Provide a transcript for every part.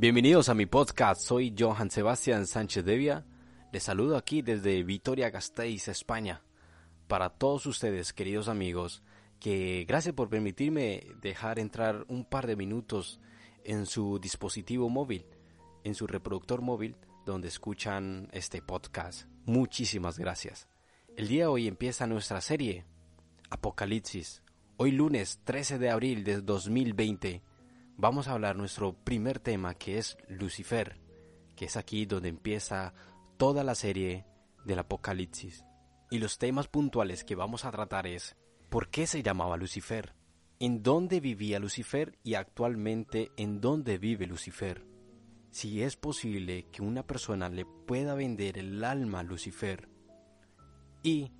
Bienvenidos a mi podcast, soy Johan Sebastián Sánchez Devia. Les saludo aquí desde Vitoria Gasteiz, España. Para todos ustedes, queridos amigos, que gracias por permitirme dejar entrar un par de minutos en su dispositivo móvil, en su reproductor móvil, donde escuchan este podcast. Muchísimas gracias. El día de hoy empieza nuestra serie Apocalipsis. Hoy lunes 13 de abril de 2020 vamos a hablar nuestro primer tema que es Lucifer, que es aquí donde empieza toda la serie del Apocalipsis. Y los temas puntuales que vamos a tratar es ¿por qué se llamaba Lucifer? ¿En dónde vivía Lucifer y actualmente en dónde vive Lucifer? Si es posible que una persona le pueda vender el alma a Lucifer. Y,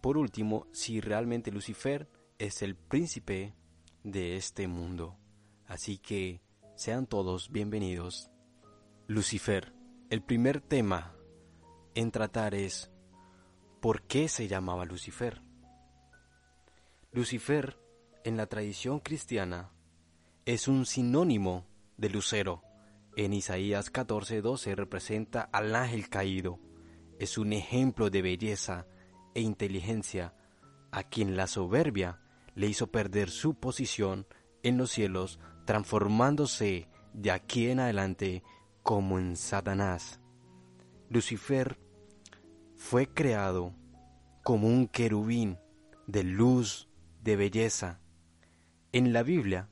por último, si realmente Lucifer es el príncipe de este mundo. Así que sean todos bienvenidos. Lucifer, el primer tema en tratar es ¿por qué se llamaba Lucifer? Lucifer, en la tradición cristiana, es un sinónimo de lucero. En Isaías 14:12 representa al ángel caído. Es un ejemplo de belleza e inteligencia a quien la soberbia le hizo perder su posición en los cielos transformándose de aquí en adelante como en Satanás. Lucifer fue creado como un querubín de luz, de belleza. En la Biblia,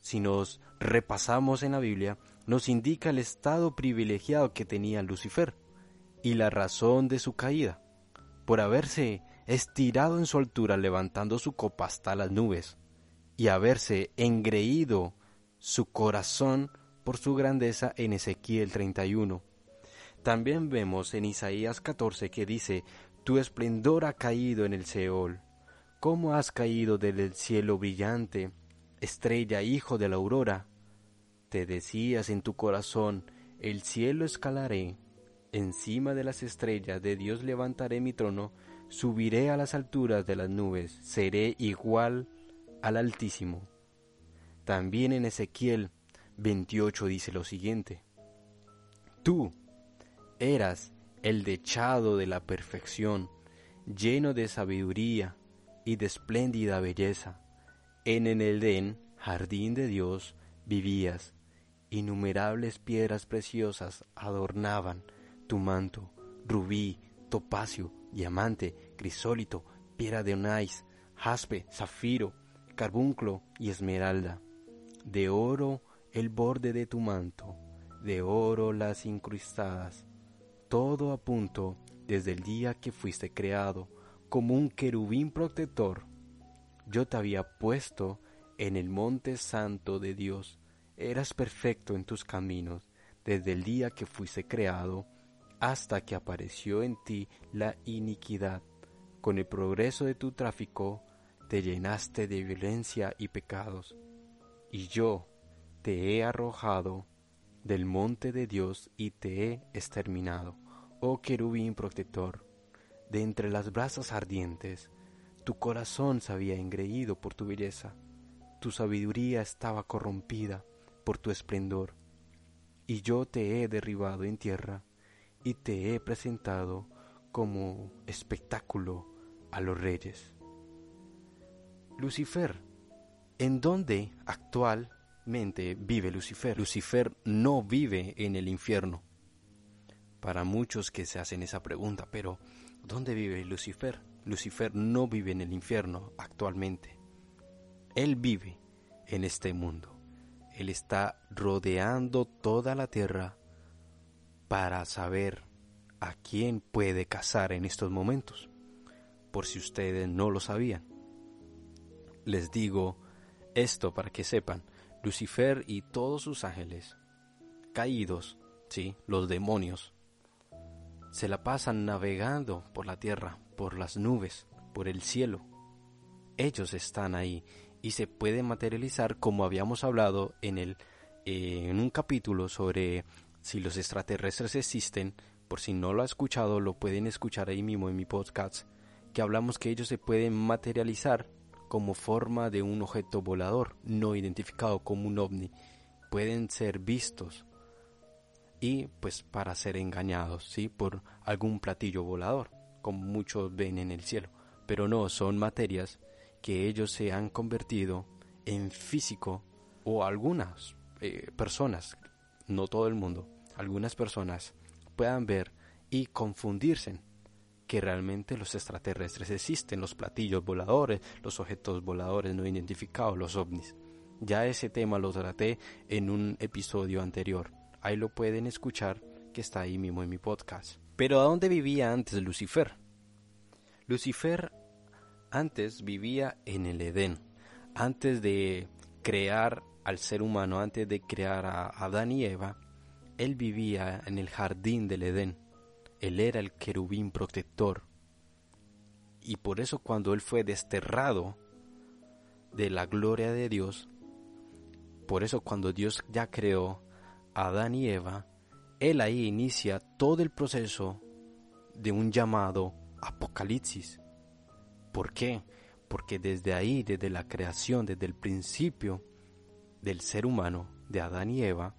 si nos repasamos en la Biblia, nos indica el estado privilegiado que tenía Lucifer y la razón de su caída, por haberse estirado en su altura levantando su copa hasta las nubes y haberse engreído su corazón por su grandeza en Ezequiel 31. También vemos en Isaías 14 que dice, Tu esplendor ha caído en el Seol. ¿Cómo has caído del cielo brillante, estrella, hijo de la aurora? Te decías en tu corazón, el cielo escalaré, encima de las estrellas de Dios levantaré mi trono, subiré a las alturas de las nubes, seré igual al Altísimo. También en Ezequiel 28 dice lo siguiente, Tú eras el dechado de la perfección, lleno de sabiduría y de espléndida belleza. En el Edén, jardín de Dios, vivías. Innumerables piedras preciosas adornaban tu manto, rubí, topacio, diamante, crisólito, piedra de onais, jaspe, zafiro, carbunclo y esmeralda, de oro el borde de tu manto, de oro las incrustadas, todo a punto desde el día que fuiste creado, como un querubín protector. Yo te había puesto en el monte santo de Dios, eras perfecto en tus caminos, desde el día que fuiste creado, hasta que apareció en ti la iniquidad. Con el progreso de tu tráfico, te llenaste de violencia y pecados, y yo te he arrojado del monte de Dios y te he exterminado, oh querubín protector, de entre las brasas ardientes, tu corazón se había engreído por tu belleza, tu sabiduría estaba corrompida por tu esplendor, y yo te he derribado en tierra y te he presentado como espectáculo a los reyes. Lucifer. ¿En dónde actualmente vive Lucifer? Lucifer no vive en el infierno. Para muchos que se hacen esa pregunta, pero ¿dónde vive Lucifer? Lucifer no vive en el infierno actualmente. Él vive en este mundo. Él está rodeando toda la tierra para saber a quién puede cazar en estos momentos, por si ustedes no lo sabían les digo Esto para que sepan, Lucifer y todos sus ángeles caídos, sí, los demonios, se la pasan navegando por la tierra, por las nubes, por el cielo. Ellos están ahí y se pueden materializar como habíamos hablado en el eh, en un capítulo sobre si los extraterrestres existen, por si no lo ha escuchado, lo pueden escuchar ahí mismo en mi podcast, que hablamos que ellos se pueden materializar como forma de un objeto volador no identificado como un ovni. Pueden ser vistos y pues para ser engañados, ¿sí? Por algún platillo volador, como muchos ven en el cielo. Pero no, son materias que ellos se han convertido en físico o algunas eh, personas, no todo el mundo, algunas personas puedan ver y confundirse que realmente los extraterrestres existen, los platillos voladores, los objetos voladores no identificados, los ovnis. Ya ese tema lo traté en un episodio anterior. Ahí lo pueden escuchar que está ahí mismo en mi podcast. Pero ¿a dónde vivía antes Lucifer? Lucifer antes vivía en el Edén. Antes de crear al ser humano, antes de crear a Adán y Eva, él vivía en el jardín del Edén. Él era el querubín protector. Y por eso cuando él fue desterrado de la gloria de Dios, por eso cuando Dios ya creó a Adán y Eva, él ahí inicia todo el proceso de un llamado apocalipsis. ¿Por qué? Porque desde ahí, desde la creación, desde el principio del ser humano, de Adán y Eva,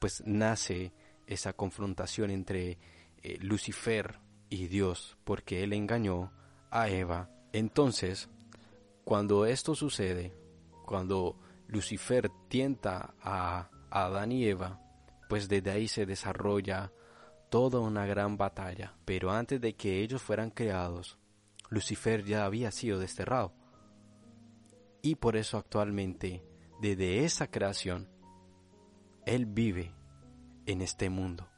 pues nace esa confrontación entre eh, Lucifer y Dios, porque él engañó a Eva. Entonces, cuando esto sucede, cuando Lucifer tienta a Adán y Eva, pues desde ahí se desarrolla toda una gran batalla. Pero antes de que ellos fueran creados, Lucifer ya había sido desterrado. Y por eso actualmente, desde esa creación, él vive en este mundo,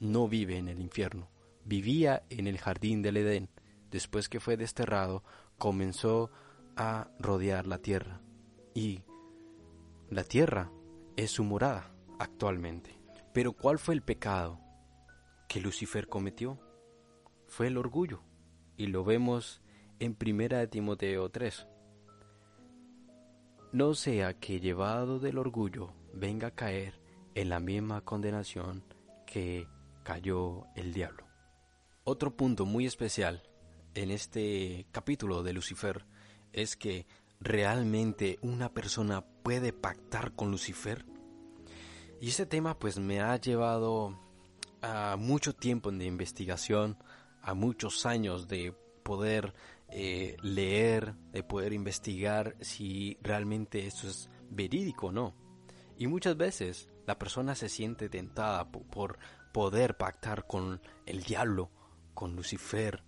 no vive en el infierno. Vivía en el jardín del Edén. Después que fue desterrado, comenzó a rodear la tierra. Y la tierra es su morada actualmente. Pero ¿cuál fue el pecado que Lucifer cometió? Fue el orgullo. Y lo vemos en Primera Timoteo 3. No sea que llevado del orgullo venga a caer en la misma condenación que cayó el diablo. Otro punto muy especial en este capítulo de Lucifer es que realmente una persona puede pactar con Lucifer. Y ese tema pues me ha llevado a mucho tiempo de investigación, a muchos años de poder eh, leer, de poder investigar si realmente eso es verídico o no. Y muchas veces la persona se siente tentada por poder pactar con el diablo, con Lucifer,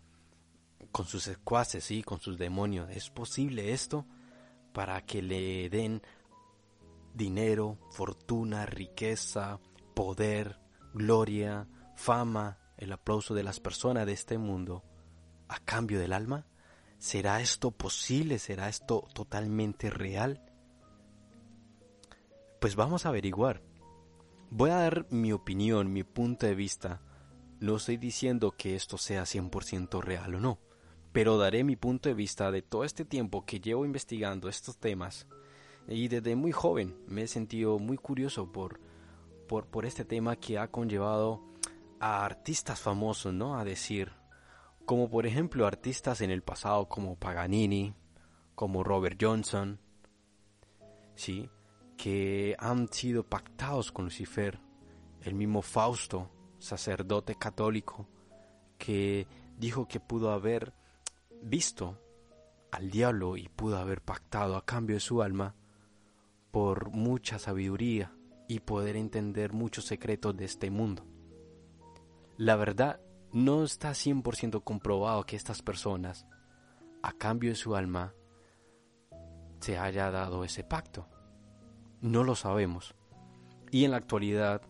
con sus secuaces, y con sus demonios. ¿Es posible esto? Para que le den dinero, fortuna, riqueza, poder, gloria, fama, el aplauso de las personas de este mundo a cambio del alma? ¿Será esto posible? ¿Será esto totalmente real? Pues vamos a averiguar. Voy a dar mi opinión, mi punto de vista. No estoy diciendo que esto sea 100% real o no, pero daré mi punto de vista de todo este tiempo que llevo investigando estos temas. Y desde muy joven me he sentido muy curioso por, por, por este tema que ha conllevado a artistas famosos, ¿no? A decir, como por ejemplo artistas en el pasado como Paganini, como Robert Johnson, ¿sí? Que han sido pactados con Lucifer, el mismo Fausto, sacerdote católico, que dijo que pudo haber visto al diablo y pudo haber pactado a cambio de su alma por mucha sabiduría y poder entender muchos secretos de este mundo. La verdad, no está 100% comprobado que estas personas, a cambio de su alma, se haya dado ese pacto. No lo sabemos. Y en la actualidad,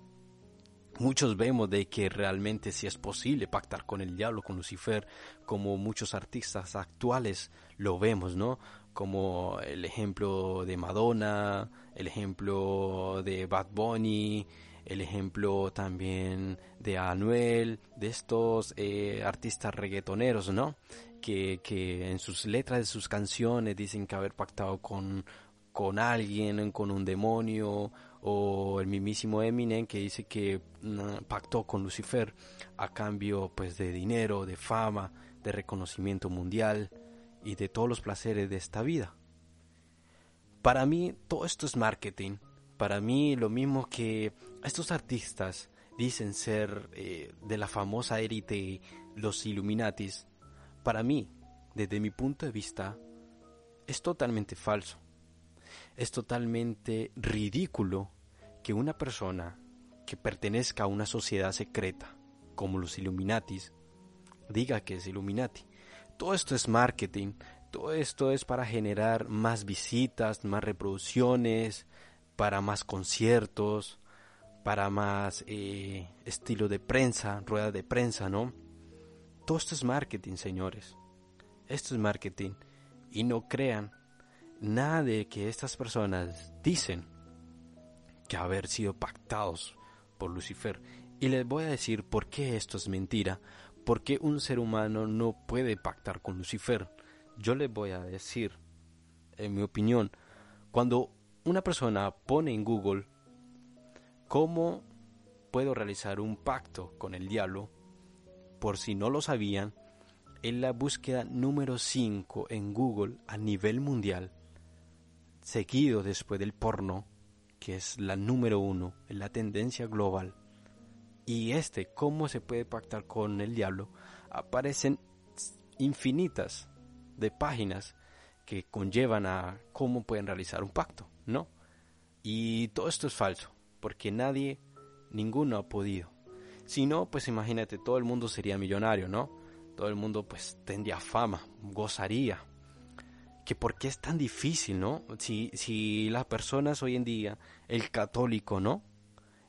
muchos vemos de que realmente si es posible pactar con el diablo, con Lucifer, como muchos artistas actuales lo vemos, ¿no? como el ejemplo de Madonna, el ejemplo de Bad Bunny, el ejemplo también de Anuel, de estos eh, artistas reggaetoneros, ¿no? Que, que, en sus letras de sus canciones dicen que haber pactado con, con alguien, con un demonio, o el mismísimo Eminem que dice que mm, pactó con Lucifer a cambio pues de dinero, de fama, de reconocimiento mundial y de todos los placeres de esta vida. Para mí todo esto es marketing. Para mí lo mismo que estos artistas dicen ser eh, de la famosa élite los Illuminatis, para mí, desde mi punto de vista, es totalmente falso. Es totalmente ridículo que una persona que pertenezca a una sociedad secreta, como los Illuminatis, diga que es Illuminati. Todo esto es marketing, todo esto es para generar más visitas, más reproducciones, para más conciertos, para más eh, estilo de prensa, rueda de prensa, ¿no? Todo esto es marketing, señores. Esto es marketing. Y no crean nada de que estas personas dicen que haber sido pactados por Lucifer. Y les voy a decir por qué esto es mentira. ¿Por qué un ser humano no puede pactar con Lucifer? Yo les voy a decir, en mi opinión, cuando una persona pone en Google cómo puedo realizar un pacto con el diablo, por si no lo sabían, en la búsqueda número 5 en Google a nivel mundial, seguido después del porno, que es la número uno en la tendencia global, y este, cómo se puede pactar con el diablo, aparecen infinitas de páginas que conllevan a cómo pueden realizar un pacto, ¿no? Y todo esto es falso, porque nadie, ninguno ha podido. Si no, pues imagínate, todo el mundo sería millonario, ¿no? Todo el mundo pues tendría fama, gozaría. Que por qué es tan difícil, ¿no? Si, si las personas hoy en día, el católico, ¿no?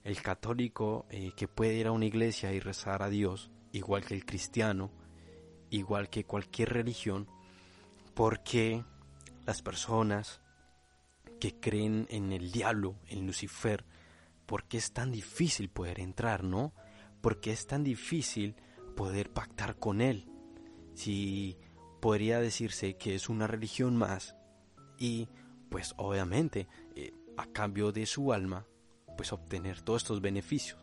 El católico eh, que puede ir a una iglesia y rezar a Dios, igual que el cristiano, igual que cualquier religión, porque las personas que creen en el diablo, en Lucifer, ¿por qué es tan difícil poder entrar, no? ¿Por qué es tan difícil poder pactar con él? Si podría decirse que es una religión más y pues obviamente eh, a cambio de su alma pues obtener todos estos beneficios.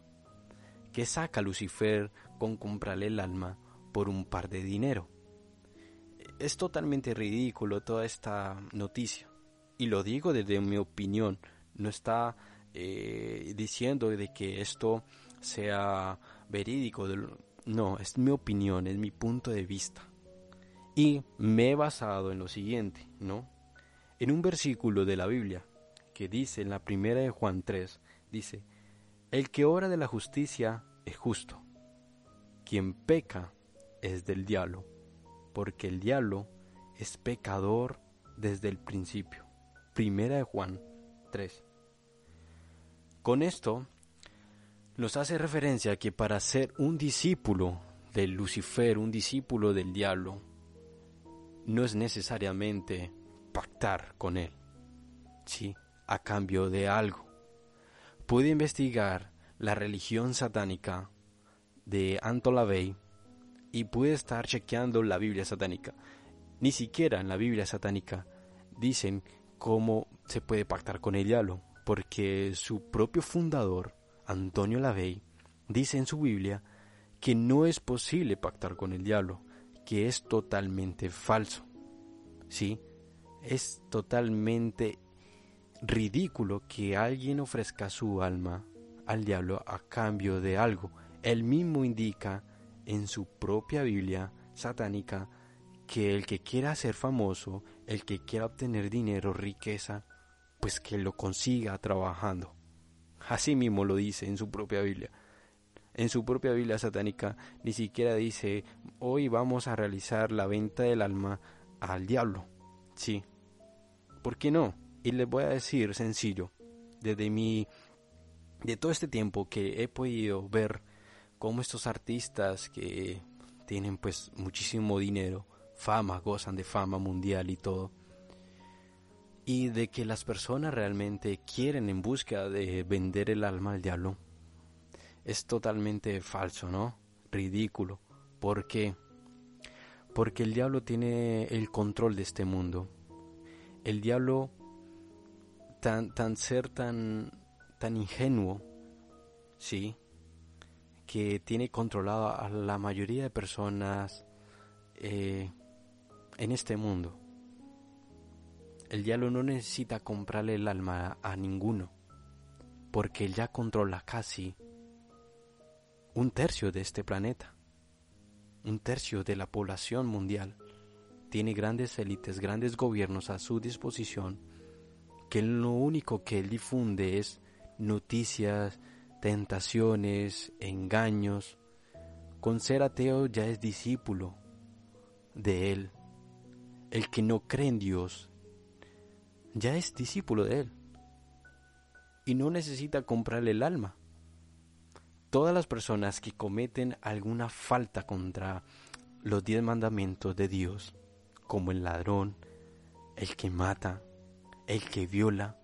¿Qué saca Lucifer con comprarle el alma por un par de dinero? Es totalmente ridículo toda esta noticia. Y lo digo desde mi opinión. No está eh, diciendo de que esto sea verídico. No, es mi opinión, es mi punto de vista. Y me he basado en lo siguiente, ¿no? En un versículo de la Biblia que dice en la primera de Juan 3, dice, el que obra de la justicia es justo. Quien peca es del diablo porque el diablo es pecador desde el principio. Primera de Juan 3. Con esto nos hace referencia que para ser un discípulo de Lucifer, un discípulo del diablo, no es necesariamente pactar con él, sí, a cambio de algo. Puede investigar la religión satánica de Anton LaVey y puede estar chequeando la Biblia satánica. Ni siquiera en la Biblia satánica dicen cómo se puede pactar con el diablo, porque su propio fundador, Antonio Lavey, dice en su Biblia que no es posible pactar con el diablo, que es totalmente falso. ¿Sí? Es totalmente ridículo que alguien ofrezca su alma al diablo a cambio de algo. Él mismo indica en su propia Biblia satánica que el que quiera ser famoso, el que quiera obtener dinero, riqueza, pues que lo consiga trabajando. Así mismo lo dice en su propia Biblia. En su propia Biblia satánica ni siquiera dice hoy vamos a realizar la venta del alma al diablo. Sí. ¿Por qué no? Y les voy a decir sencillo, desde mi de todo este tiempo que he podido ver como estos artistas que tienen pues muchísimo dinero, fama, gozan de fama mundial y todo, y de que las personas realmente quieren en búsqueda de vender el alma al diablo es totalmente falso, ¿no? Ridículo. ¿Por qué? Porque el diablo tiene el control de este mundo. El diablo, tan, tan ser tan, tan ingenuo, sí, que tiene controlado a la mayoría de personas eh, en este mundo. El diablo no necesita comprarle el alma a ninguno, porque él ya controla casi un tercio de este planeta, un tercio de la población mundial. Tiene grandes élites, grandes gobiernos a su disposición, que lo único que él difunde es noticias, tentaciones, engaños. Con ser ateo ya es discípulo de él. El que no cree en Dios ya es discípulo de él. Y no necesita comprarle el alma todas las personas que cometen alguna falta contra los diez mandamientos de Dios, como el ladrón, el que mata, el que viola,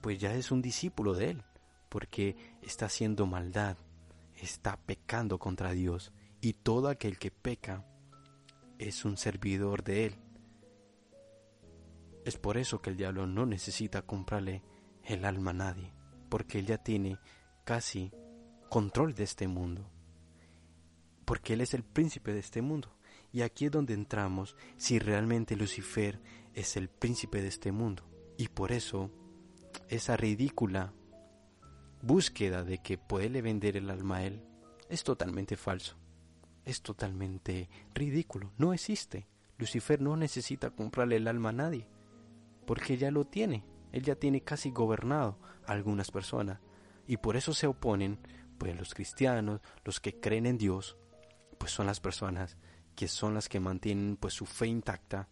pues ya es un discípulo de Él, porque está haciendo maldad, está pecando contra Dios, y todo aquel que peca es un servidor de Él. Es por eso que el diablo no necesita comprarle el alma a nadie, porque él ya tiene casi control de este mundo, porque Él es el príncipe de este mundo. Y aquí es donde entramos si realmente Lucifer es el príncipe de este mundo. Y por eso esa ridícula búsqueda de que puede vender el alma a Él es totalmente falso. Es totalmente ridículo. No existe. Lucifer no necesita comprarle el alma a nadie, porque ya lo tiene. Él ya tiene casi gobernado a algunas personas. Y por eso se oponen pues los cristianos, los que creen en Dios, pues son las personas que son las que mantienen pues su fe intacta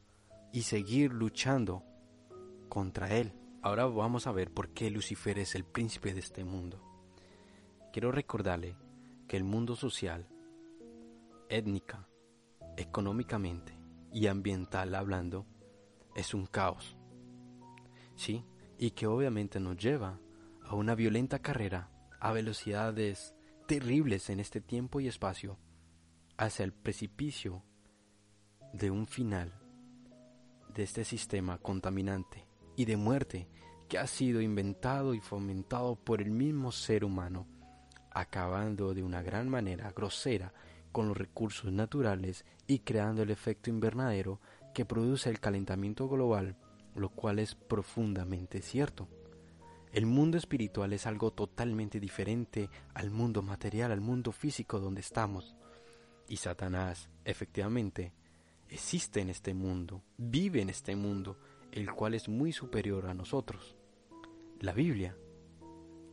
y seguir luchando contra él. Ahora vamos a ver por qué Lucifer es el príncipe de este mundo. Quiero recordarle que el mundo social, étnica, económicamente y ambiental hablando, es un caos. ¿Sí? Y que obviamente nos lleva a una violenta carrera a velocidades terribles en este tiempo y espacio hacia el precipicio de un final de este sistema contaminante y de muerte que ha sido inventado y fomentado por el mismo ser humano, acabando de una gran manera grosera con los recursos naturales y creando el efecto invernadero que produce el calentamiento global, lo cual es profundamente cierto. El mundo espiritual es algo totalmente diferente al mundo material, al mundo físico donde estamos. Y Satanás, efectivamente, existe en este mundo, vive en este mundo, el cual es muy superior a nosotros. La Biblia,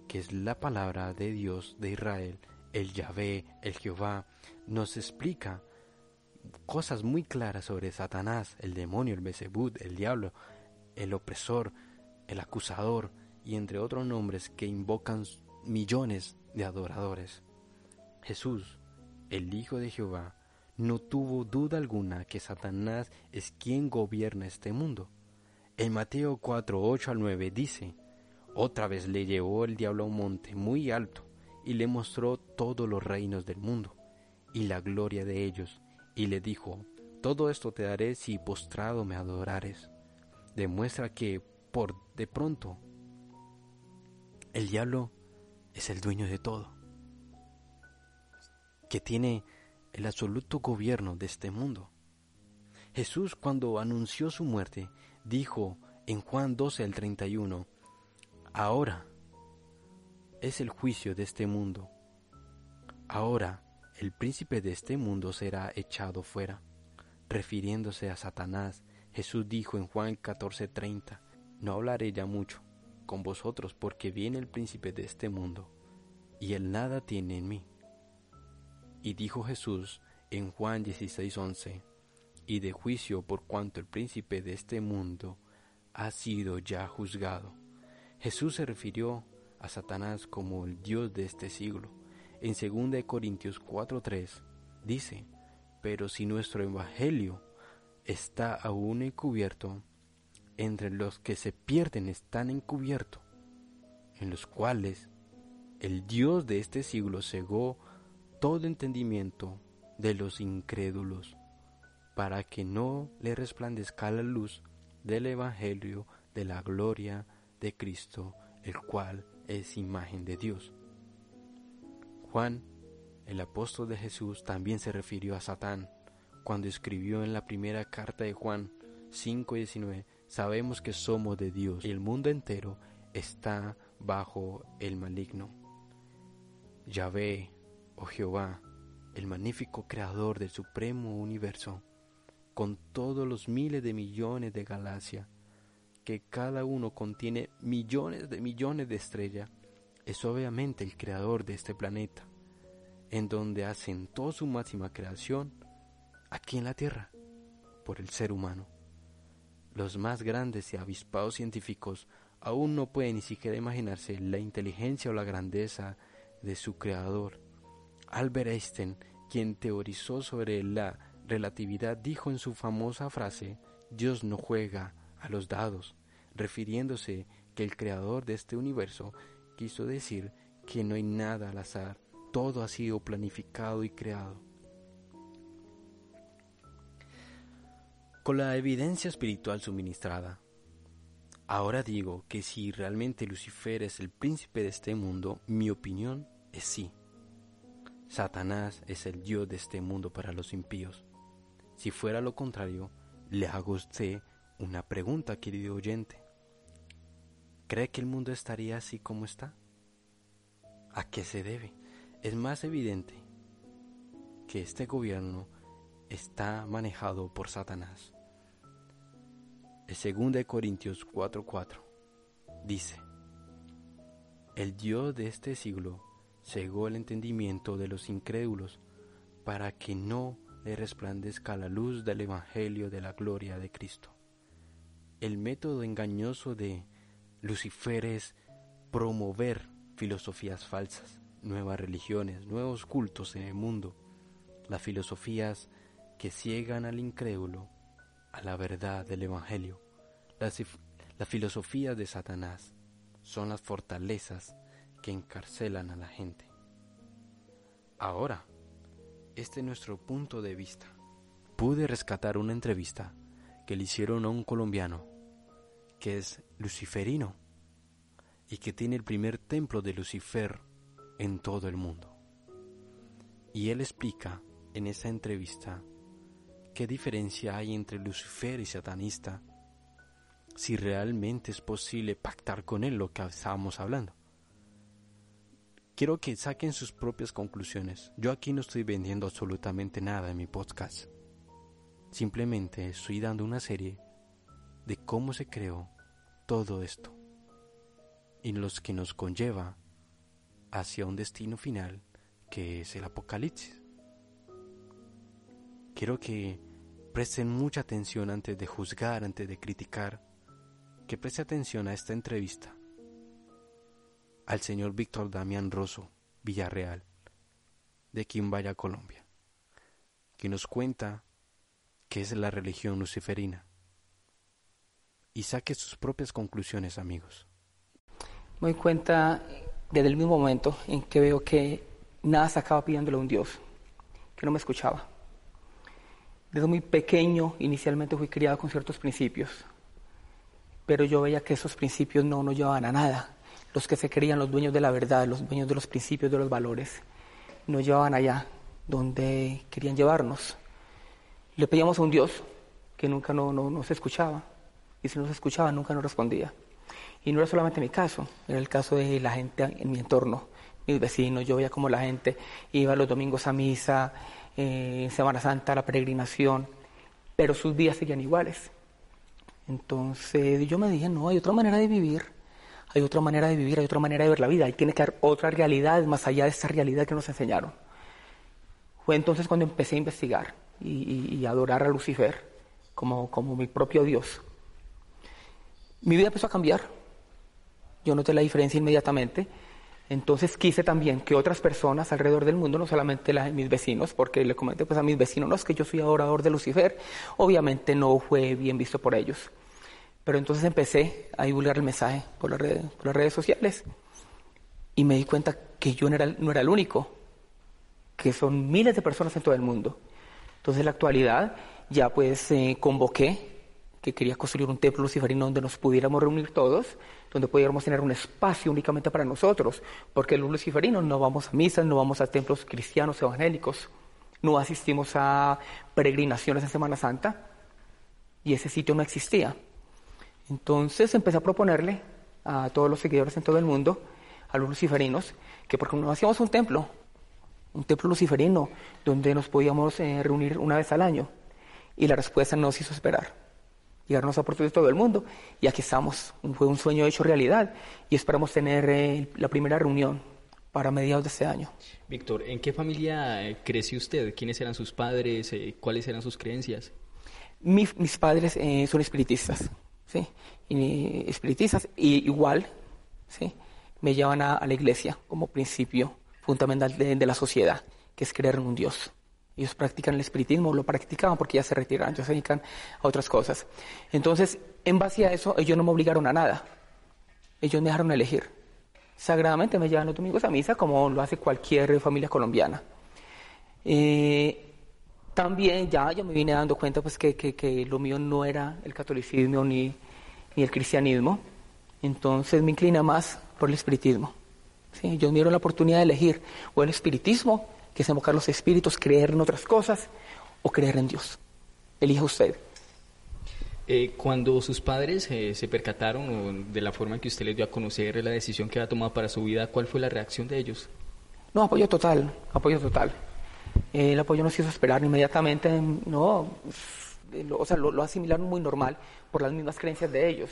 que es la palabra de Dios de Israel, el Yahvé, el Jehová, nos explica cosas muy claras sobre Satanás, el demonio, el Bezebud, el diablo, el opresor, el acusador, y entre otros nombres que invocan millones de adoradores. Jesús, el Hijo de Jehová, no tuvo duda alguna que Satanás es quien gobierna este mundo. En Mateo 4, 8 al 9 dice, Otra vez le llevó el diablo a un monte muy alto y le mostró todos los reinos del mundo y la gloria de ellos, y le dijo, Todo esto te daré si postrado me adorares. Demuestra que, por de pronto, el diablo es el dueño de todo, que tiene el absoluto gobierno de este mundo. Jesús cuando anunció su muerte dijo en Juan 12 al 31, ahora es el juicio de este mundo, ahora el príncipe de este mundo será echado fuera. Refiriéndose a Satanás, Jesús dijo en Juan 14:30, no hablaré ya mucho, con vosotros, porque viene el príncipe de este mundo, y él nada tiene en mí. Y dijo Jesús en Juan 16:11, y de juicio por cuanto el príncipe de este mundo ha sido ya juzgado. Jesús se refirió a Satanás como el Dios de este siglo. En 2 Corintios 4:3 dice, pero si nuestro evangelio está aún encubierto, entre los que se pierden están encubiertos, en los cuales el Dios de este siglo cegó todo entendimiento de los incrédulos, para que no le resplandezca la luz del Evangelio de la gloria de Cristo, el cual es imagen de Dios. Juan, el apóstol de Jesús, también se refirió a Satán cuando escribió en la primera carta de Juan 5:19, sabemos que somos de Dios y el mundo entero está bajo el maligno. Yahvé, oh Jehová, el magnífico creador del supremo universo, con todos los miles de millones de galaxias, que cada uno contiene millones de millones de estrellas, es obviamente el creador de este planeta, en donde asentó su máxima creación aquí en la Tierra, por el ser humano. Los más grandes y avispados científicos aún no pueden ni siquiera imaginarse la inteligencia o la grandeza de su creador. Albert Einstein, quien teorizó sobre la relatividad, dijo en su famosa frase, Dios no juega a los dados, refiriéndose que el creador de este universo quiso decir que no hay nada al azar, todo ha sido planificado y creado. Con la evidencia espiritual suministrada, ahora digo que si realmente Lucifer es el príncipe de este mundo, mi opinión es sí. Satanás es el Dios de este mundo para los impíos. Si fuera lo contrario, le hago usted una pregunta, querido oyente. ¿Cree que el mundo estaría así como está? ¿A qué se debe? Es más evidente que este gobierno está manejado por Satanás. El 2 Corintios 4:4 dice, El Dios de este siglo cegó el entendimiento de los incrédulos para que no le resplandezca la luz del Evangelio de la gloria de Cristo. El método engañoso de Lucifer es promover filosofías falsas, nuevas religiones, nuevos cultos en el mundo, las filosofías que ciegan al incrédulo a la verdad del Evangelio. Las, filosofías de Satanás son las fortalezas que encarcelan a la gente. Ahora, este es nuestro punto de vista. Pude rescatar una entrevista que le hicieron a un colombiano que es luciferino y que tiene el primer templo de Lucifer en todo el mundo. Y él explica en esa entrevista ¿Qué diferencia hay entre Lucifer y satanista? Si realmente es posible pactar con él lo que estábamos hablando. Quiero que saquen sus propias conclusiones. Yo aquí no estoy vendiendo absolutamente nada en mi podcast. Simplemente estoy dando una serie de cómo se creó todo esto y los que nos conlleva hacia un destino final que es el apocalipsis. Quiero que presten mucha atención antes de juzgar, antes de criticar, que preste atención a esta entrevista al señor Víctor Damián Rosso Villarreal, de Quimbaya, Colombia, que nos cuenta qué es la religión luciferina y saque sus propias conclusiones, amigos. Me doy cuenta desde el mismo momento en que veo que nada se acaba pidiéndole a un Dios, que no me escuchaba desde muy pequeño, inicialmente fui criado con ciertos principios, pero yo veía que esos principios no nos llevaban a nada. Los que se creían los dueños de la verdad, los dueños de los principios, de los valores, nos llevaban allá donde querían llevarnos. Le pedíamos a un Dios que nunca no, no, nos escuchaba, y si nos escuchaba nunca nos respondía. Y no era solamente mi caso, era el caso de la gente en mi entorno, mis vecinos, yo veía como la gente iba los domingos a misa, eh, Semana Santa, la peregrinación, pero sus vidas seguían iguales. Entonces yo me dije, no, hay otra manera de vivir, hay otra manera de vivir, hay otra manera de ver la vida, hay tiene que haber otra realidad más allá de esta realidad que nos enseñaron. Fue entonces cuando empecé a investigar y, a adorar a Lucifer como, como mi propio Dios. Mi vida empezó a cambiar, yo noté la diferencia inmediatamente entonces quise también que otras personas alrededor del mundo, no solamente mis vecinos, porque le comenté pues a mis vecinos, no es que yo soy adorador de Lucifer, obviamente no fue bien visto por ellos. Pero entonces empecé a divulgar el mensaje por, las redes, sociales y me di cuenta que yo no era, no era el único, que son miles de personas en todo el mundo. Entonces en la actualidad ya pues eh, convoqué que quería construir un templo luciferino donde nos pudiéramos reunir todos, donde pudiéramos tener un espacio únicamente para nosotros, porque los luciferinos no vamos a misas, no vamos a templos cristianos evangélicos, no asistimos a peregrinaciones en Semana Santa, y ese sitio no existía. Entonces empecé a proponerle a todos los seguidores en todo el mundo, a los luciferinos, que porque no hacíamos un templo, un templo luciferino, donde nos podíamos eh, reunir una vez al año. Y la respuesta nos hizo esperar. Llegarnos a de todo el mundo. Y aquí estamos. Fue un sueño hecho realidad. Y esperamos tener eh, la primera reunión para mediados de este año. Víctor, ¿en qué familia eh, creció usted? ¿Quiénes eran sus padres? ¿Cuáles eran sus creencias? mis padres son espiritistas. ¿sí? Y, espiritistas. Y igual, ¿sí? Me llevan a, la iglesia como principio fundamental de la sociedad, que es creer en un Dios. Ellos practican el espiritismo, lo practicaban porque ya se retiraron, ya se dedican a otras cosas. Entonces, en base a eso, ellos no me obligaron a nada. Ellos me dejaron elegir. Sagradamente me llevan los domingos a misa como lo hace cualquier familia colombiana. Eh, también ya yo me vine dando cuenta pues que, que, lo mío no era el catolicismo ni, ni, el cristianismo. Entonces me inclina más por el espiritismo. ¿sí? Yo me dieron la oportunidad de elegir o el espiritismo que es invocar los espíritus, creer en otras cosas o creer en Dios. Elija usted. Eh, cuando sus padres eh, se percataron de la forma en que usted les dio a conocer la decisión que había tomado para su vida, ¿cuál fue la reacción de ellos? No, apoyo total, apoyo total. el apoyo nos hizo esperar inmediatamente, no, o sea, lo, lo asimilaron muy normal por las mismas creencias de ellos.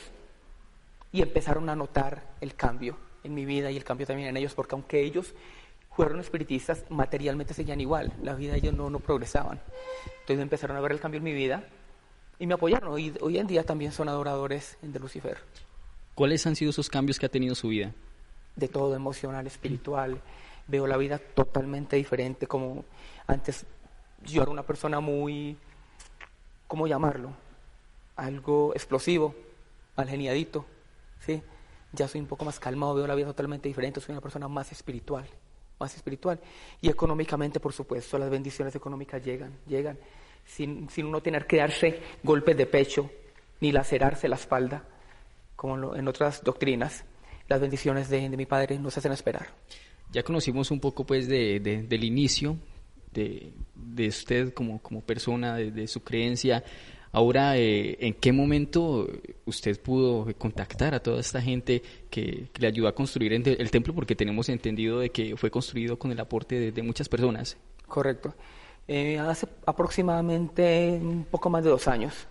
Y empezaron a notar el cambio en mi vida y el cambio también en ellos, porque aunque ellos fueron espiritistas, materialmente seguían igual, la vida de ellos no, no progresaban. Entonces empezaron a ver el cambio en mi vida y me apoyaron. Hoy, hoy en día también son adoradores de Lucifer. ¿Cuáles han sido esos cambios que ha tenido su vida? De todo, emocional, espiritual. Veo la vida totalmente diferente, como antes yo era una persona muy, ¿cómo llamarlo? Algo explosivo, mal geniadito, ¿sí? Ya soy un poco más calmado, veo la vida totalmente diferente, soy una persona más espiritual más espiritual. Y económicamente, por supuesto, las bendiciones económicas llegan, llegan, sin, sin uno tener que darse golpes de pecho ni lacerarse la espalda, como en otras doctrinas. Las bendiciones de, mi Padre nos hacen esperar. Ya conocimos un poco pues de, del inicio de, de, usted como, como persona, de, su creencia. Ahora, eh, ¿en qué momento usted pudo contactar a toda esta gente que, le ayudó a construir el templo? Porque tenemos entendido de que fue construido con el aporte de, muchas personas. Correcto. Eh, hace aproximadamente un poco más de dos años,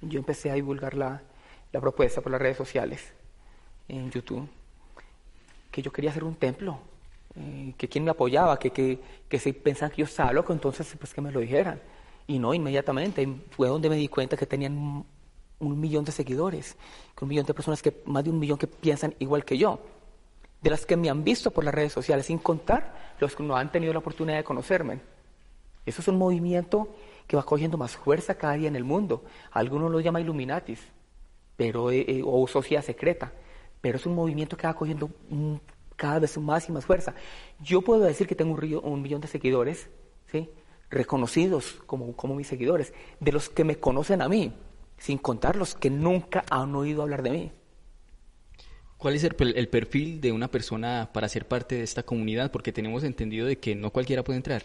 yo empecé a divulgar la, propuesta por las redes sociales, en YouTube, que yo quería hacer un templo, eh, que quien me apoyaba, que, que, si pensaban que yo estaba loco, entonces pues que me lo dijeran. Y no, inmediatamente fue donde me di cuenta que tenían un millón de seguidores, un millón de personas que, más de un millón que piensan igual que yo, de las que me han visto por las redes sociales, sin contar los que no han tenido la oportunidad de conocerme. Eso es un movimiento que va cogiendo más fuerza cada día en el mundo. Algunos lo llaman Illuminatis, pero, eh, eh, o sociedad secreta, pero es un movimiento que va cogiendo cada vez más y más fuerza. Yo puedo decir que tengo un, un millón de seguidores, ¿sí? Reconocidos como, como mis seguidores, de los que me conocen a mí, sin contar los que nunca han oído hablar de mí. ¿Cuál es el, perfil de una persona para ser parte de esta comunidad? Porque tenemos entendido de que no cualquiera puede entrar.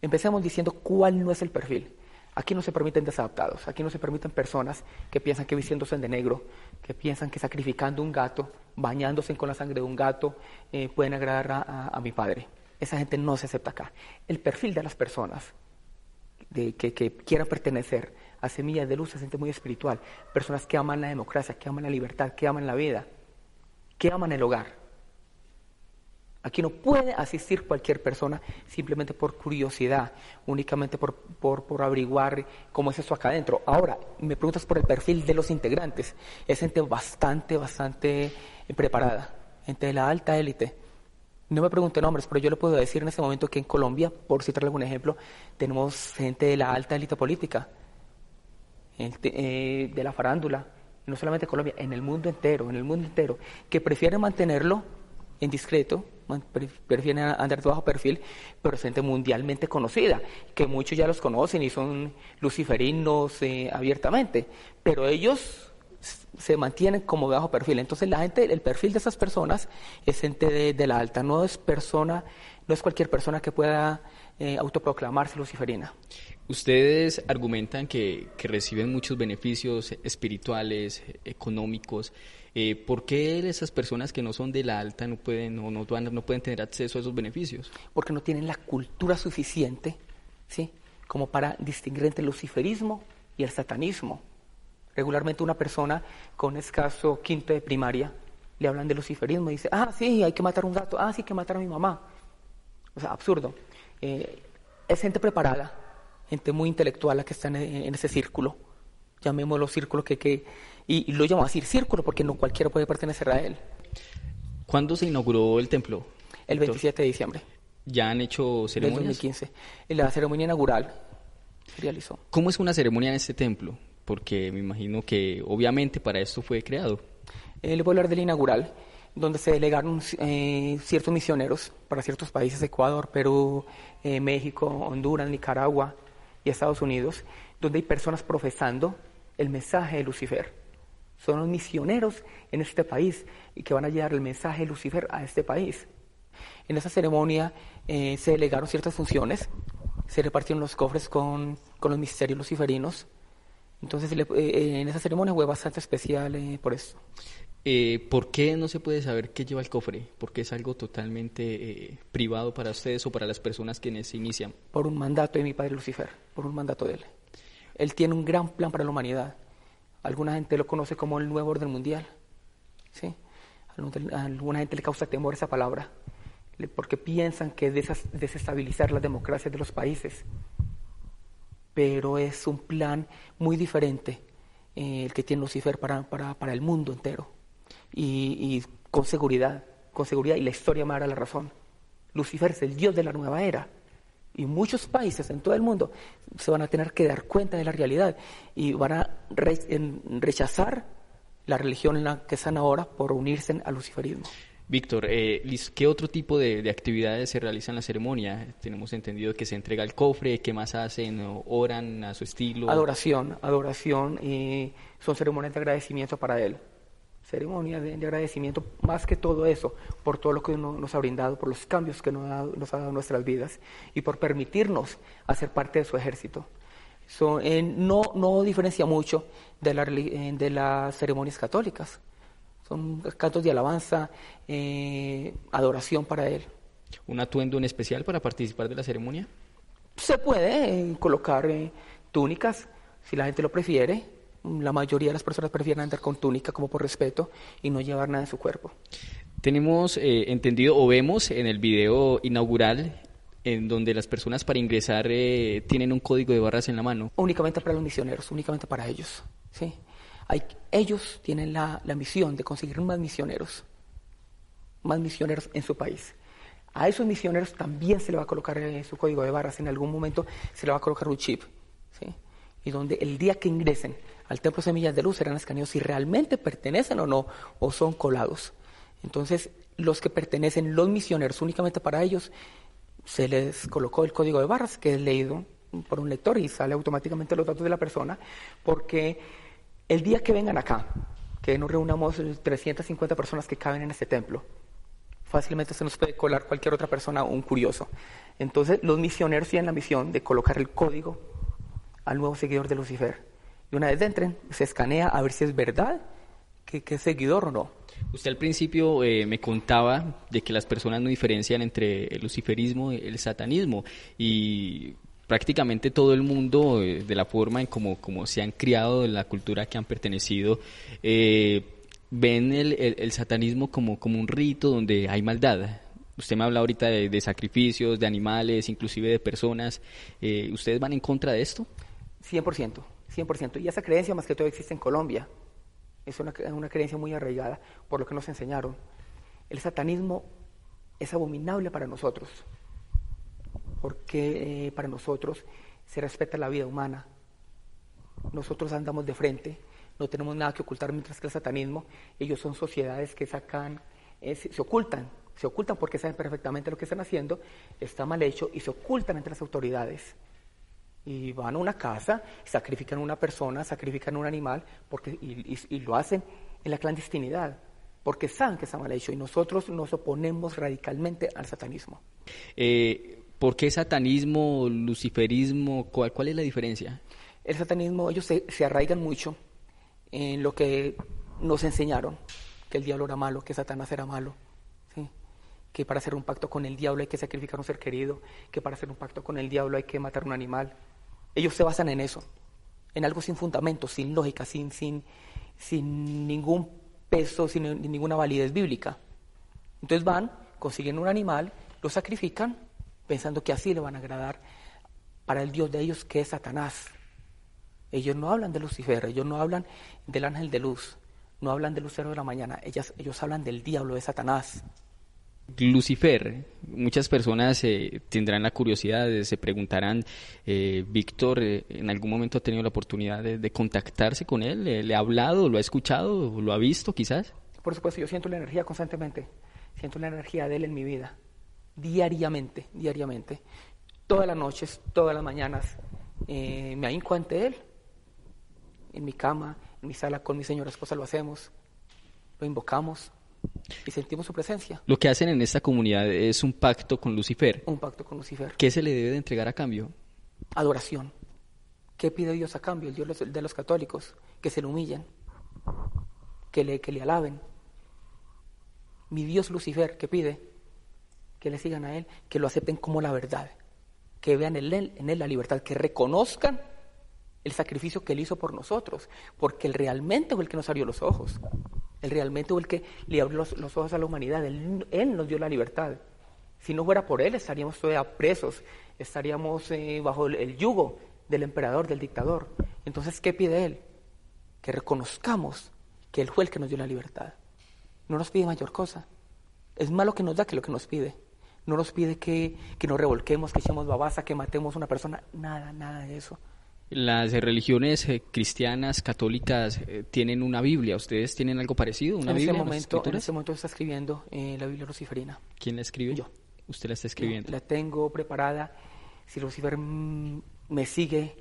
Empecemos diciendo cuál no es el perfil. Aquí no se permiten desadaptados, aquí no se permiten personas que piensan que vistiéndose de negro, que piensan que sacrificando un gato, bañándose con la sangre de un gato, eh, pueden agradar a mi padre. Esa gente no se acepta acá. El perfil de las personas que, quieran pertenecer a Semillas de Luz es gente muy espiritual. Personas que aman la democracia, que aman la libertad, que aman la vida, que aman el hogar. Aquí no puede asistir cualquier persona simplemente por curiosidad, únicamente por, por, por, averiguar cómo es eso acá adentro. Ahora, me preguntas por el perfil de los integrantes. Es gente bastante, bastante preparada, gente de la alta élite, no me pregunte nombres, pero yo le puedo decir en este momento que en Colombia, por citarle algún ejemplo, tenemos gente de la alta élite política, eh, de la farándula, no solamente en Colombia, en el mundo entero, en el mundo entero, que prefieren mantenerlo en discreto, prefieren andar de bajo perfil, pero es gente mundialmente conocida, que muchos ya los conocen y son luciferinos eh, abiertamente, pero ellos se mantienen como bajo perfil. Entonces la gente, el perfil de esas personas es gente de, la alta, no es persona, no es cualquier persona que pueda eh, autoproclamarse luciferina. Ustedes argumentan que, que, reciben muchos beneficios espirituales, económicos. Eh, ¿Por qué esas personas que no son de la alta no pueden o no, no pueden tener acceso a esos beneficios? Porque no tienen la cultura suficiente, ¿sí? Como para distinguir entre el luciferismo y el satanismo. Regularmente una persona con escaso quinto de primaria le hablan de luciferismo y dice, ah, sí, hay que matar un gato, ah, sí, hay que matar a mi mamá. O sea, absurdo. Eh, es gente preparada, gente muy intelectual la que está en, ese círculo, llamémoslo círculo, que, que y, lo llamo así círculo porque no cualquiera puede pertenecer a él. ¿Cuándo se inauguró el templo? El 27 de diciembre. ¿Ya han hecho ceremonias? En 2015. La ceremonia inaugural se realizó. ¿Cómo es una ceremonia en este templo? Porque me imagino que obviamente para esto fue creado. Eh, le voy a hablar del inaugural, donde se delegaron eh, ciertos misioneros para ciertos países, Ecuador, Perú, eh, México, Honduras, Nicaragua y Estados Unidos, donde hay personas profesando el mensaje de Lucifer. Son los misioneros en este país y que van a llevar el mensaje de Lucifer a este país. En esa ceremonia se delegaron ciertas funciones, se repartieron los cofres con, con los misterios luciferinos, entonces eh, eh, en esa ceremonia fue bastante especial eh, por eso. ¿Por qué no se puede saber qué lleva el cofre? Porque es algo totalmente privado para ustedes o para las personas quienes se inician. Por un mandato de mi padre Lucifer, por un mandato de él. Él tiene un gran plan para la humanidad. Alguna gente lo conoce como el nuevo orden mundial. ¿sí? A alguna gente le causa temor esa palabra, porque piensan que es desestabilizar las democracias de los países pero es un plan muy diferente eh, el que tiene Lucifer para, para, para el mundo entero. Y, y, con seguridad, con seguridad, y la historia me dará la razón. Lucifer es el Dios de la nueva era. Y muchos países en todo el mundo se van a tener que dar cuenta de la realidad y van a rechazar la religión en la que están ahora por unirse al luciferismo. Víctor, eh, ¿qué otro tipo de, actividades se realizan en la ceremonia? Tenemos entendido que se entrega el cofre, ¿qué más hacen? ¿Oran a su estilo? Adoración, adoración, y son ceremonias de agradecimiento para Él. Ceremonias de, agradecimiento, más que todo eso, por todo lo que nos ha brindado, por los cambios que nos ha, dado en nuestras vidas y por permitirnos hacer parte de su ejército. Eh, no, no diferencia mucho de, la, de las ceremonias católicas son cantos de alabanza, eh, adoración para Él. ¿Un atuendo en especial para participar de la ceremonia? Se puede eh, colocar eh, túnicas, si la gente lo prefiere. La mayoría de las personas prefieren andar con túnica como por respeto y no llevar nada en su cuerpo. Tenemos entendido o vemos en el video inaugural en donde las personas para ingresar tienen un código de barras en la mano. Únicamente para los misioneros, únicamente para ellos. Sí ellos tienen la, misión de conseguir más misioneros, más misioneros en su país. A esos misioneros también se le va a colocar eh, su código de barras, en algún momento se le va a colocar un chip, ¿sí? y donde el día que ingresen al Templo Semillas de Luz serán escaneados si realmente pertenecen o no, o son colados. Entonces, los que pertenecen, los misioneros, únicamente para ellos, se les colocó el código de barras, que es leído por un lector y sale automáticamente los datos de la persona, porque el día que vengan acá, que nos reunamos 350 personas que caben en este templo, fácilmente se nos puede colar cualquier otra persona, un curioso. Entonces, los misioneros tienen la misión de colocar el código al nuevo seguidor de Lucifer. Y una vez entren, se escanea a ver si es verdad que, es seguidor o no. Usted al principio eh, me contaba de que las personas no diferencian entre el luciferismo y el satanismo. Y prácticamente todo el mundo, eh, de la forma en como, se han criado, de la cultura que han pertenecido, eh, ven el, satanismo como, como un rito donde hay maldad. Usted me habla ahorita de, sacrificios, de animales, inclusive de personas. Eh, ¿Ustedes van en contra de esto? 100%, 100%. Y esa creencia más que todo existe en Colombia. Es una, una creencia muy arraigada por lo que nos enseñaron. El satanismo es abominable para nosotros porque eh, para nosotros se respeta la vida humana. Nosotros andamos de frente no tenemos nada que ocultar, mientras que el satanismo, ellos son sociedades que sacan, eh, se, ocultan, se ocultan porque saben perfectamente lo que están haciendo, está mal hecho y se ocultan entre las autoridades. Y van a una casa, sacrifican a una persona, sacrifican a un animal porque, y- y lo hacen en la clandestinidad, porque saben que está mal hecho y nosotros nos oponemos radicalmente al satanismo. Eh, ¿Por qué satanismo, luciferismo? ¿Cuál, cuál es la diferencia? El satanismo, ellos se, se arraigan mucho en lo que nos enseñaron, que el diablo era malo, que Satanás era malo, ¿sí? que para hacer un pacto con el diablo hay que sacrificar un ser querido, que para hacer un pacto con el diablo hay que matar un animal. Ellos se basan en eso, en algo sin fundamento, sin lógica, sin, sin, sin ningún peso, sin ninguna validez bíblica. Entonces van, consiguen un animal, lo sacrifican, pensando que así le van a agradar para el Dios de ellos, que es Satanás. Ellos no hablan de Lucifer, ellos no hablan del ángel de luz, no hablan del lucero de la mañana, ellas, ellos hablan del diablo, de Satanás. Lucifer, muchas personas eh, tendrán la curiosidad, eh, se preguntarán, eh, Víctor, eh, ¿en algún momento ha tenido la oportunidad de, de contactarse con él? ¿Le, le ha hablado, lo ha escuchado, lo ha visto quizás? Por supuesto, yo siento la energía constantemente, siento la energía de él en mi vida, diariamente, diariamente. Todas las noches, todas las mañanas, eh, me ahinco ante él, en mi cama, en mi sala con mi señora esposa lo hacemos, lo invocamos y sentimos su presencia. Lo que hacen en esta comunidad es un pacto con Lucifer. Un pacto con Lucifer. ¿Qué se le debe de entregar a cambio? Adoración. ¿Qué pide Dios a cambio? El Dios de los- de los católicos. Que se le humillen. Que le, que le alaben. Mi Dios Lucifer, ¿qué pide? Que le sigan a Él, que lo acepten como la verdad. Que vean en Él, en él la libertad, que reconozcan el sacrificio que Él hizo por nosotros. Porque Él realmente fue el que nos abrió los ojos. Él realmente fue el que le abrió los, los ojos a la humanidad. Él, nos dio la libertad. Si no fuera por Él, estaríamos todavía presos, estaríamos eh, bajo el, el yugo del emperador, del dictador. Entonces, ¿qué pide Él? Que reconozcamos que Él fue el que nos dio la libertad. No nos pide mayor cosa. Es más lo que nos da que lo que nos pide. No nos pide que, que nos revolquemos, que echemos babasa, que matemos a una persona. Nada, nada de eso. Las eh, religiones eh, cristianas, católicas, eh, tienen una Biblia. ¿Ustedes tienen algo parecido? ¿Una En Biblia? este, momento, en este momento está escribiendo eh, la Biblia luciferina. ¿Quién la escribe? Yo. Usted la está escribiendo. La tengo preparada. Si Lucifer mm, me sigue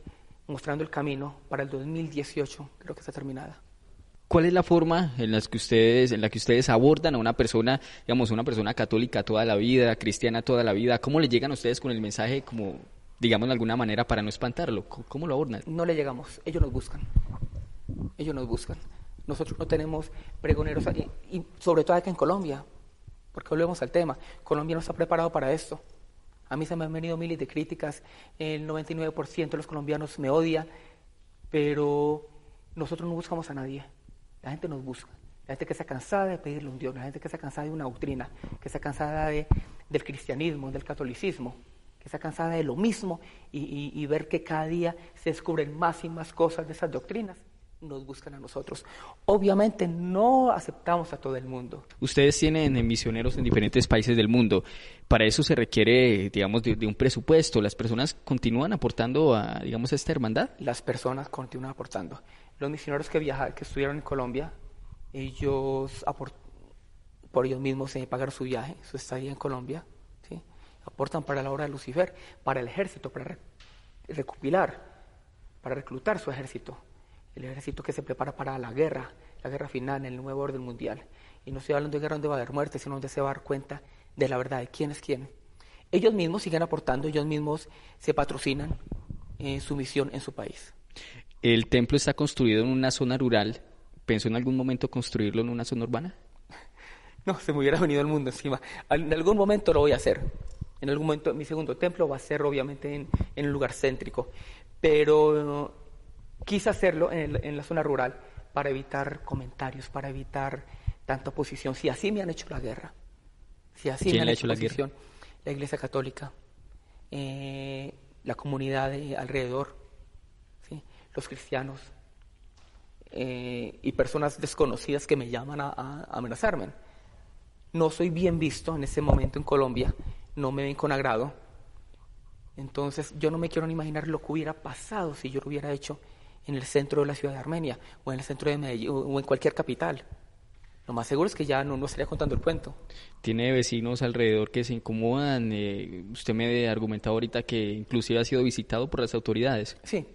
mostrando el camino para el 2018, creo que está terminada. ¿Cuál es la forma en la que ustedes, en la que ustedes abordan a una persona, digamos, una persona católica toda la vida, cristiana toda la vida? ¿Cómo le llegan a ustedes con el mensaje, como, digamos, de alguna manera para no espantarlo? ¿Cómo, cómo lo abordan? No le llegamos, ellos nos buscan. Ellos nos buscan. Nosotros no tenemos pregoneros aquí, y sobre todo acá en Colombia, porque volvemos al tema. Colombia no está preparado para esto. A mí se me han venido miles de críticas, el 99% de los colombianos me odia, pero nosotros no buscamos a nadie. La gente nos busca. La gente que está cansada de pedirle a un Dios, la gente que está cansada de una doctrina, que está cansada de, del cristianismo, del catolicismo, que está cansada de lo mismo y, y- y ver que cada día se descubren más y más cosas de esas doctrinas, nos buscan a nosotros. Obviamente no aceptamos a todo el mundo. Ustedes tienen misioneros en diferentes países del mundo. Para eso se requiere, digamos, de, de un presupuesto. Las personas continúan aportando a, digamos, a esta hermandad. las personas continúan aportando. Los misioneros que viajaron, que estuvieron en Colombia, ellos por ellos mismos se pagaron su viaje, su estadía en Colombia, ¿sí? aportan para la obra de Lucifer, para el ejército, para re- recopilar, para reclutar su ejército, el ejército que se prepara para la guerra, la guerra final, el nuevo orden mundial. Y no estoy hablando de guerra donde va a haber muerte, sino donde se va a dar cuenta de la verdad, de quién es quién. Ellos mismos siguen aportando, ellos mismos se patrocinan eh, su misión en su país. El templo está construido en una zona rural. ¿Pensó en algún momento construirlo en una zona urbana? No, se me hubiera venido el mundo encima. En algún momento lo voy a hacer. En algún momento mi segundo templo va a ser obviamente en, en un lugar céntrico. Pero quise hacerlo en, el- en la zona rural para evitar comentarios, para evitar tanta oposición. Si así me han hecho la guerra. Si así ¿Quién me han hecho hecho la guerra? oposición. La Iglesia Católica, eh, la comunidad de alrededor. Los cristianos eh, y personas desconocidas que me llaman a, a amenazarme. No soy bien visto en ese momento en Colombia, no me ven con agrado. Entonces yo no me quiero ni imaginar lo que hubiera pasado si yo lo hubiera hecho en el centro de la ciudad de Armenia o en el centro de Medellín o en cualquier capital. Lo más seguro es que ya no, no estaría contando el cuento. ¿Tiene vecinos alrededor que se incomodan? Eh, usted me argumentado ahorita que inclusive ha sido visitado por las autoridades. Sí,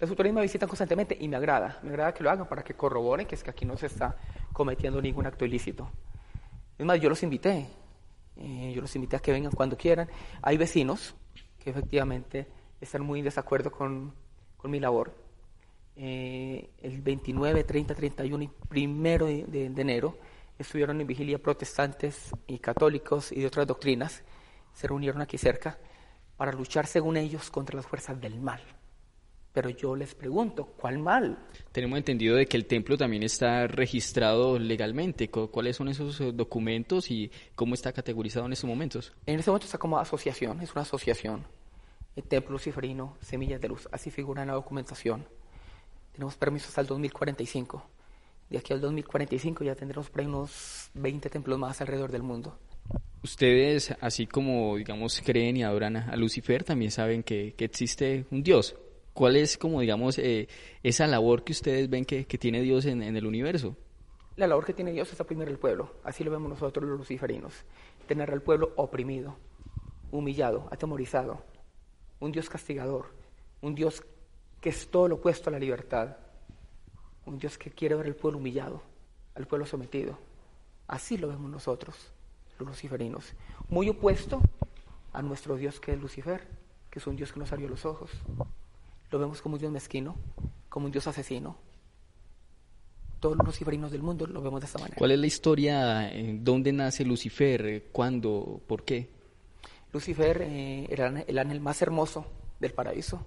las autoridades me visitan constantemente y me agrada, me agrada que lo hagan para que corroboren que es que aquí no se está cometiendo ningún acto ilícito. Es más, yo los invité, eh, yo los invité a que vengan cuando quieran. Hay vecinos que efectivamente están muy en desacuerdo con, con mi labor. Eh, el 29, 30, 31 y primero de, de, enero estuvieron en vigilia protestantes y católicos y de otras doctrinas. Se reunieron aquí cerca para luchar, según ellos, contra las fuerzas del mal. Pero yo les pregunto, ¿cuál mal? Tenemos entendido de que el templo también está registrado legalmente. ¿Cuáles son esos eh, documentos y cómo está categorizado en estos momentos? En este momento está como asociación, es una asociación. El Templo Luciferino, Semillas de Luz, así figura en la documentación. Tenemos permisos hasta el 2045. De aquí al 2045 ya tendremos por ahí unos 20 templos más alrededor del mundo. Ustedes, así como, digamos, creen y adoran a Lucifer, también saben que, que existe un Dios. ¿Cuál es, como digamos, eh, esa labor que ustedes ven que, tiene Dios en, el universo? La labor que tiene Dios es oprimir al pueblo. Así lo vemos nosotros los luciferinos. Tener al pueblo oprimido, humillado, atemorizado. Un Dios castigador. Un Dios que es todo lo opuesto a la libertad. Un Dios que quiere ver al pueblo humillado, al pueblo sometido. Así lo vemos nosotros, los luciferinos. Muy opuesto a nuestro Dios que es Lucifer, que es un Dios que nos abrió los ojos lo vemos como un Dios mezquino, como un Dios asesino. Todos los luciferinos del mundo lo vemos de esta manera. ¿Cuál es la historia? ¿Dónde nace Lucifer? ¿Cuándo? ¿Por qué? Lucifer eh, era el ángel más hermoso del paraíso.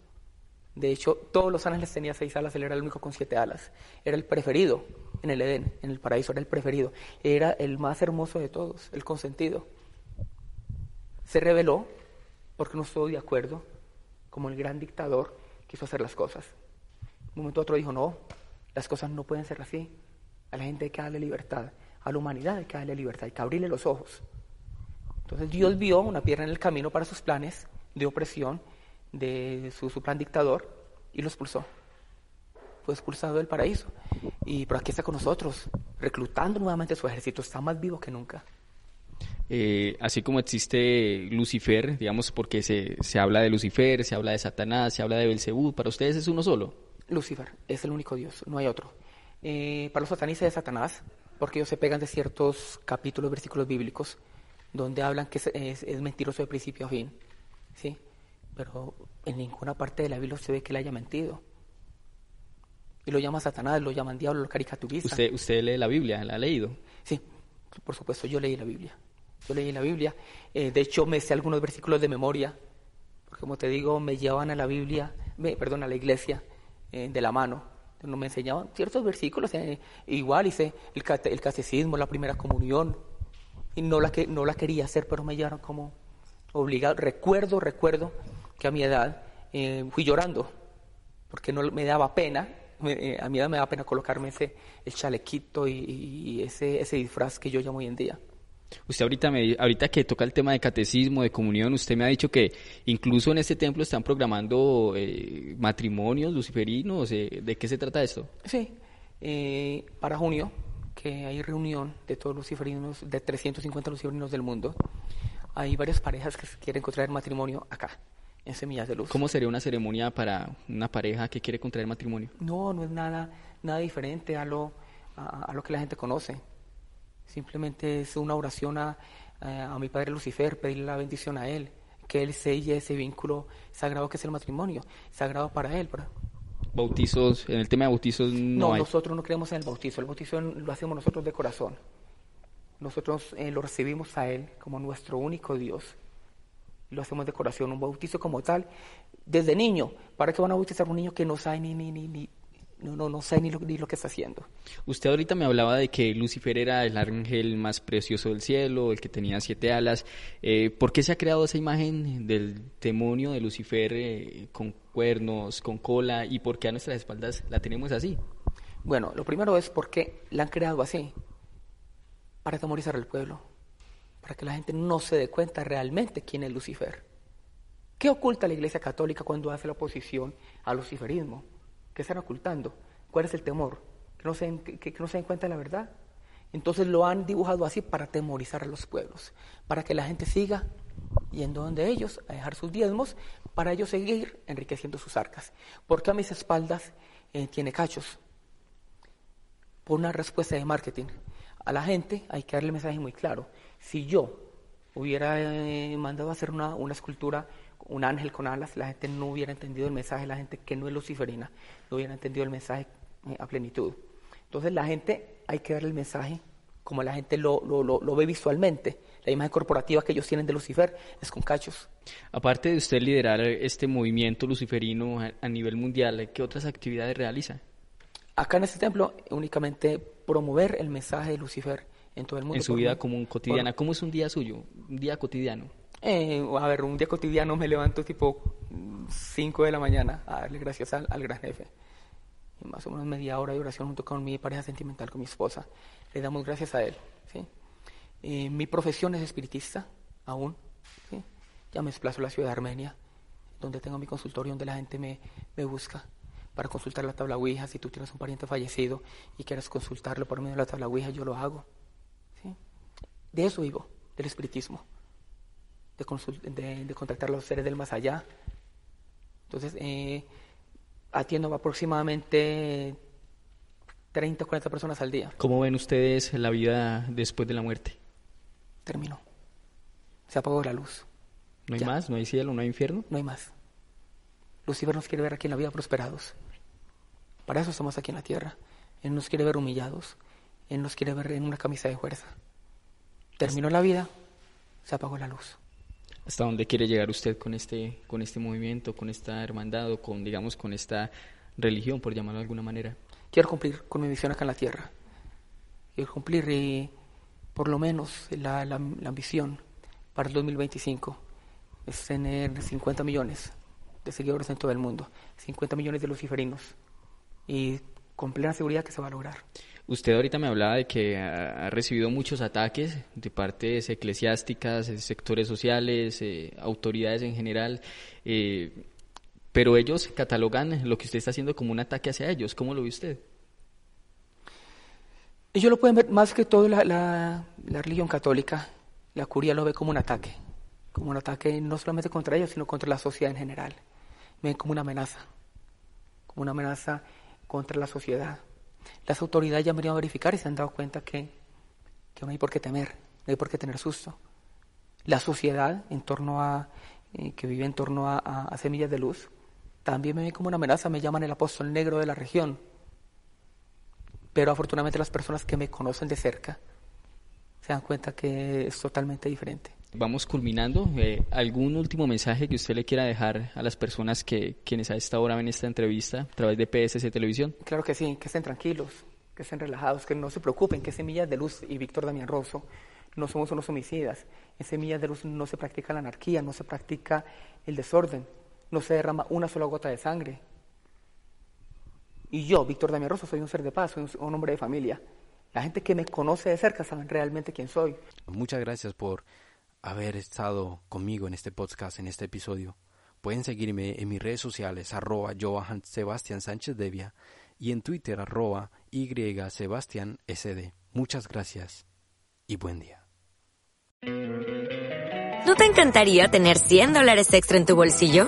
De hecho, todos los ángeles tenían seis alas, él era el único con siete alas. Era el preferido en el Edén, en el paraíso, era el preferido. Era el más hermoso de todos, el consentido. Se rebeló porque no estuvo de acuerdo, como el gran dictador, quiso hacer las cosas. Un momento otro dijo, no, las cosas no pueden ser así. A la gente hay que darle libertad, a la humanidad hay que darle libertad, hay que abrirle los ojos. Entonces Dios vio una piedra en el camino para sus planes de opresión de su, su plan dictador y lo expulsó. Fue expulsado del paraíso. Y por aquí está con nosotros, reclutando nuevamente su ejército, está más vivo que nunca. Eh, así como existe Lucifer, digamos, porque se, se, habla de Lucifer, se habla de Satanás, se habla de Belcebú, ¿para ustedes es uno solo? Lucifer es el único Dios, no hay otro. Eh, para los satanistas es Satanás, porque ellos se pegan de ciertos capítulos, versículos bíblicos, donde hablan que es, es, mentiroso de principio a fin, ¿sí? Pero en ninguna parte de la Biblia se ve que le haya mentido. Y lo llama Satanás, lo llaman diablo, lo caricaturizan. ¿Usted, ¿Usted lee la Biblia? ¿La ha leído? Sí, por supuesto, yo leí la Biblia. Yo leí la Biblia. Eh, de hecho, me sé algunos versículos de memoria, porque como te digo, me llevaban a la Biblia, me, perdón, a la iglesia eh, de la mano. No me enseñaban ciertos versículos, eh, igual hice el, el, catecismo, la primera comunión, y no la, que, no la quería hacer, pero me llevaron como obligado. Recuerdo, recuerdo que a mi edad fui llorando, porque no me daba pena, a mi edad me daba pena colocarme ese, el chalequito y, y ese, ese disfraz que yo llamo hoy en día. Usted ahorita, me, ahorita que toca el tema de catecismo, de comunión, usted me ha dicho que incluso en este templo están programando eh, matrimonios luciferinos. Eh, ¿De qué se trata esto? Sí, eh, para junio, que hay reunión de todos los luciferinos, de 350 luciferinos del mundo, hay varias parejas que quieren contraer matrimonio acá, en Semillas de Luz. ¿Cómo sería una ceremonia para una pareja que quiere contraer matrimonio? No, no es nada, nada diferente a lo, a lo que la gente conoce Simplemente es una oración a, a, mi Padre Lucifer, pedirle la bendición a Él, que Él selle ese vínculo sagrado que es el matrimonio, sagrado para Él. Bautizos, en el tema de bautizos no, no nosotros no creemos en el bautizo, el bautizo lo hacemos nosotros de corazón. Nosotros eh, lo recibimos a Él como nuestro único Dios. Lo hacemos de corazón, un bautizo como tal, desde niño. ¿Para qué van a bautizar a un niño que no sabe ni, ni, ni, no, no, no sé ni lo, ni lo que está haciendo. Usted ahorita me hablaba de que Lucifer era el ángel más precioso del cielo, el que tenía siete alas. Eh, ¿Por qué se ha creado esa imagen del demonio de Lucifer eh, con cuernos, con cola, y por qué a nuestras espaldas la tenemos así? Bueno, lo primero es porque la han creado así, para atemorizar al pueblo, para que la gente no se dé cuenta realmente quién es Lucifer. ¿Qué oculta la Iglesia Católica cuando hace la oposición al luciferismo? ¿Qué están ocultando? ¿Cuál es el temor? ¿Que no se, que, que no se den cuenta de la verdad? Entonces lo han dibujado así para temorizar a los pueblos, para que la gente siga yendo donde ellos a dejar sus diezmos, para ellos seguir enriqueciendo sus arcas. Porque a mis espaldas eh, tiene cachos. Por una respuesta de marketing. A la gente hay que darle mensaje muy claro. Si yo hubiera eh, mandado a hacer una, una escultura, un ángel con alas, la gente no hubiera entendido el mensaje, la gente que no es luciferina, no hubiera entendido el mensaje eh, a plenitud. Entonces la gente hay que darle el mensaje como la gente lo, lo, lo, ve visualmente. La imagen corporativa que ellos tienen de Lucifer es con cachos. Aparte de usted liderar este movimiento luciferino a, nivel mundial, ¿qué otras actividades realiza? Acá en este templo únicamente promover el mensaje de Lucifer en todo el mundo. En su vida común cotidiana. ¿Cómo es un día suyo? Un día cotidiano. Eh, a ver, un día cotidiano me levanto tipo 5 de la mañana a darle gracias al, al gran jefe más o menos media hora de oración junto con mi pareja sentimental, con mi esposa. Le damos gracias a Él. ¿sí? Eh, mi profesión es espiritista, aún. ¿sí? Ya me desplazo a la ciudad de Armenia, donde tengo mi consultorio, donde la gente me, me busca para consultar la tabla Ouija. Si tú tienes un pariente fallecido y quieres consultarlo por medio de la tabla Ouija, yo lo hago. ¿sí? De eso vivo, del espiritismo, de, de, de contactar a los seres del más allá. Entonces, eh, atiendo aproximadamente 30 o 40 personas al día. ¿Cómo ven ustedes la vida después de la muerte? Terminó. Se apagó la luz. ¿No hay más? ¿No hay cielo? ¿No hay infierno? No hay más. Lucifer nos quiere ver aquí en la vida prosperados. Para eso estamos aquí en la tierra. Él nos quiere ver humillados. Él nos quiere ver en una camisa de fuerza. Terminó la vida, se apagó la luz hasta dónde quiere llegar usted con este, con este movimiento, con esta hermandad o con, digamos, con esta religión, por llamarlo de alguna manera. Quiero cumplir con mi misión acá en la tierra. Quiero cumplir eh, por lo menos la, la, ambición para el 2025 es tener 50 millones de seguidores en todo el mundo, 50 millones de luciferinos y con plena seguridad que se va a lograr. Usted ahorita me hablaba de que ha, recibido muchos ataques de partes eclesiásticas, sectores sociales, eh, autoridades en general, eh, pero ellos catalogan lo que usted está haciendo como un ataque hacia ellos. ¿Cómo lo ve usted? Ellos lo pueden ver más que todo la, la, la religión católica, la curia lo ve como un ataque, como un ataque no solamente contra ellos, sino contra la sociedad en general. Ven como una amenaza, como una amenaza contra la sociedad. Las autoridades ya han venido a verificar y se han dado cuenta que, que no hay por qué temer, no hay por qué tener susto. La sociedad en torno a, eh, que vive en torno a, a, semillas de luz también me ve como una amenaza, me llaman el apóstol negro de la región. Pero afortunadamente las personas que me conocen de cerca se dan cuenta que es totalmente diferente. Vamos culminando. Eh, ¿Algún último mensaje que usted le quiera dejar a las personas que quienes a esta hora ven esta entrevista a través de PSC Televisión? Claro que sí, que estén tranquilos, que estén relajados, que no se preocupen, que Semillas de Luz y Víctor Damián Rosso no somos unos homicidas. En Semillas de Luz no se practica la anarquía, no se practica el desorden, no se derrama una sola gota de sangre. Y yo, Víctor Damián Rosso, soy un ser de paz, soy un hombre de familia. La gente que me conoce de cerca saben realmente quién soy. Muchas gracias por haber estado conmigo en este podcast, en este episodio. Pueden seguirme en mis redes sociales, arroba Johan Sebastián Sánchez Devia y en Twitter, arroba Y Sebastián SD. Muchas gracias y buen día. ¿No te encantaría tener 100 dólares extra en tu bolsillo?